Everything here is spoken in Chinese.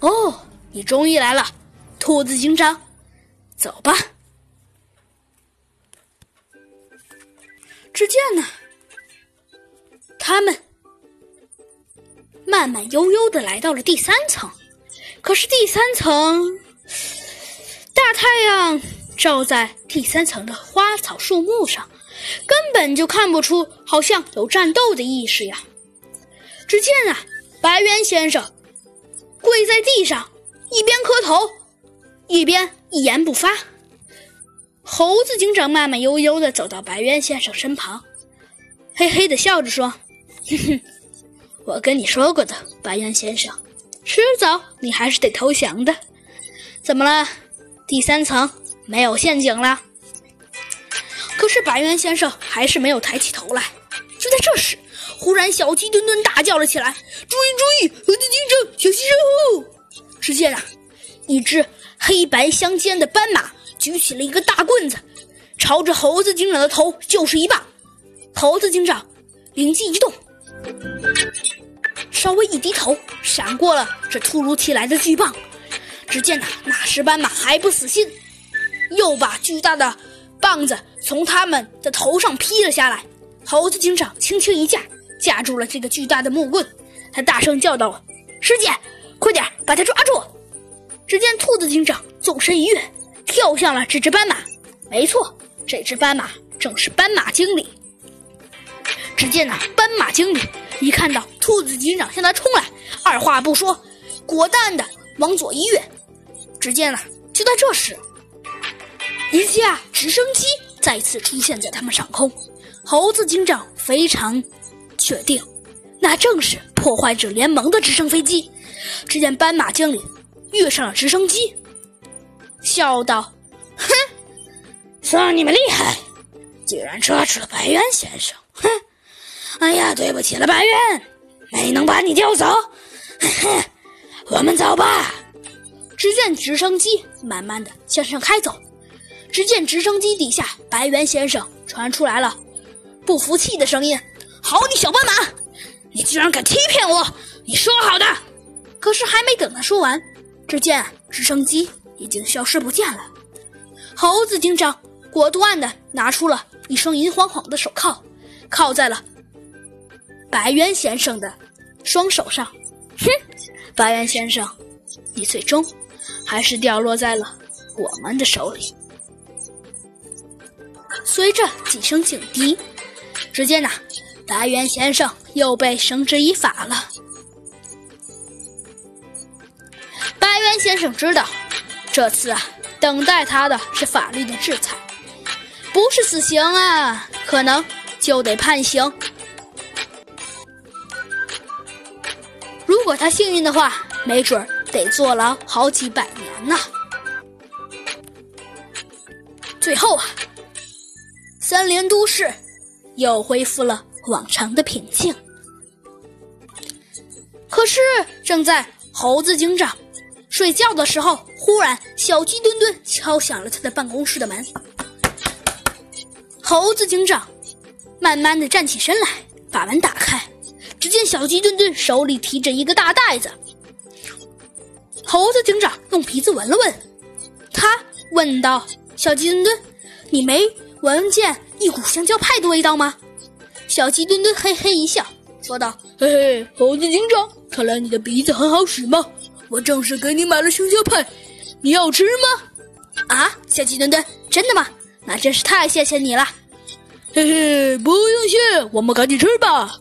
哦，你终于来了，兔子警长，走吧。只见呢，他们慢慢悠悠的来到了第三层，可是第三层大太阳照在第三层的花草树木上，根本就看不出好像有战斗的意识呀。只见啊，白猿先生跪在地上，一边磕头，一边一言不发。猴子警长慢慢悠悠地走到白猿先生身旁，嘿嘿地笑着说：“哼哼，我跟你说过的，白猿先生，迟早你还是得投降的。怎么了？第三层没有陷阱了？”可是白猿先生还是没有抬起头来。这时，忽然小鸡墩墩大叫了起来：“注意注意，猴子警长，小心身后！”只见啊，一只黑白相间的斑马。举起了一个大棍子，朝着猴子警长的头就是一棒。猴子警长灵机一动，稍微一低头，闪过了这突如其来的巨棒。只见呐，那时斑马还不死心，又把巨大的棒子从他们的头上劈了下来。猴子警长轻轻一架，架住了这个巨大的木棍。他大声叫道：“师姐，快点把他抓住！”只见兔子警长纵身一跃。跳向了这只斑马，没错，这只斑马正是斑马经理。只见那斑马经理一看到兔子警长向他冲来，二话不说，果断的往左一跃。只见呢，就在这时，一架直升机再次出现在他们上空。猴子警长非常确定，那正是破坏者联盟的直升飞机。只见斑马经理跃上了直升机。笑道：“哼，算你们厉害，居然抓住了白猿先生。哼，哎呀，对不起了，白猿，没能把你调走。哼，我们走吧。”只见直升机慢慢的向上开走，只见直升机底下，白猿先生传出来了不服气的声音：“好你小斑马，你居然敢欺骗我！你说好的。”可是还没等他说完，只见直升机。已经消失不见了。猴子警长果断的拿出了一双银晃晃的手铐，铐在了白猿先生的双手上。哼，白猿先生，你最终还是掉落在了我们的手里。随着几声警笛，只见呐，白猿先生又被绳之以法了。白猿先生知道。这次啊，等待他的是法律的制裁，不是死刑啊，可能就得判刑。如果他幸运的话，没准得坐牢好几百年呢。最后啊，森林都市又恢复了往常的平静。可是，正在猴子警长。睡觉的时候，忽然小鸡墩墩敲响了他的办公室的门。猴子警长慢慢的站起身来，把门打开，只见小鸡墩墩手里提着一个大袋子。猴子警长用鼻子闻了闻，他问道：“小鸡墩墩，你没闻见一股香蕉派的味道吗？”小鸡墩墩嘿嘿一笑，说道：“嘿嘿，猴子警长，看来你的鼻子很好使嘛。”我正是给你买了香蕉派，你要吃吗？啊，小鸡墩墩，真的吗？那真是太谢谢你了。嘿嘿，不用谢，我们赶紧吃吧。